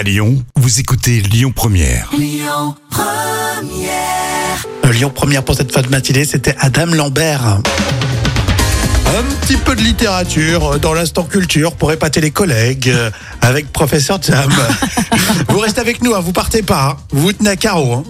À Lyon, vous écoutez Lyon Première. Euh, Lyon Première pour cette fin de matinée, c'était Adam Lambert. Un petit peu de littérature euh, dans l'instant culture pour épater les collègues euh, avec professeur Jam. vous restez avec nous, hein, vous partez pas, hein. vous vous tenez à carreau. hein.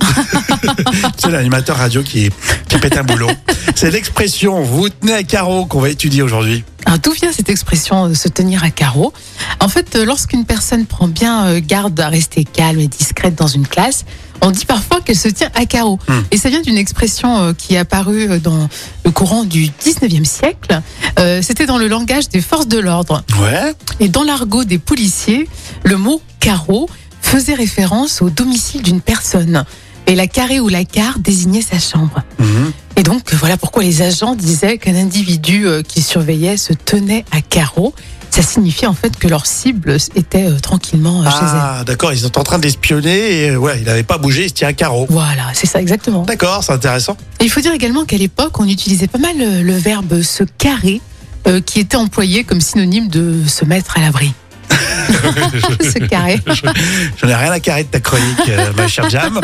C'est l'animateur radio qui, qui pète un boulot. C'est l'expression vous vous tenez à carreau qu'on va étudier aujourd'hui. Alors, d'où vient cette expression euh, se tenir à carreau? En fait, euh, lorsqu'une personne prend bien euh, garde à rester calme et discrète dans une classe, on dit parfois qu'elle se tient à carreau. Et ça vient d'une expression qui est apparue dans le courant du 19e siècle. C'était dans le langage des forces de l'ordre. Ouais. Et dans l'argot des policiers, le mot carreau faisait référence au domicile d'une personne. Et la carré ou la carte désignait sa chambre. Mhm. Et donc, voilà pourquoi les agents disaient qu'un individu euh, qui surveillait se tenait à carreau. Ça signifiait en fait que leur cible était euh, tranquillement euh, chez elle. Ah, d'accord, ils sont en train d'espionner et ouais, il n'avait pas bougé, il se tient à carreau. Voilà, c'est ça exactement. D'accord, c'est intéressant. Et il faut dire également qu'à l'époque, on utilisait pas mal le verbe se carrer, euh, qui était employé comme synonyme de se mettre à l'abri. se carrer. J'en ai rien à carrer de ta chronique, euh, ma chère Jam.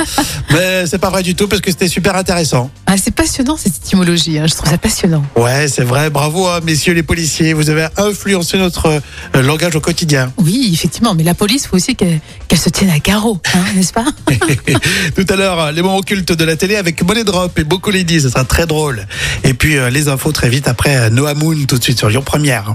Mais c'est pas vrai du tout parce que c'était super intéressant. Ah, c'est passionnant cette étymologie, hein, je trouve ça passionnant. Ouais, c'est vrai. Bravo, hein, messieurs les policiers. Vous avez influencé notre euh, langage au quotidien. Oui, effectivement, mais la police, faut aussi qu'elle se tienne à carreau, hein, n'est-ce pas? Tout à l'heure, les moments cultes de la télé avec Money Drop et beaucoup Lady. Ce sera très drôle. Et puis, euh, les infos très vite après Noah Moon tout de suite sur Lyon Première.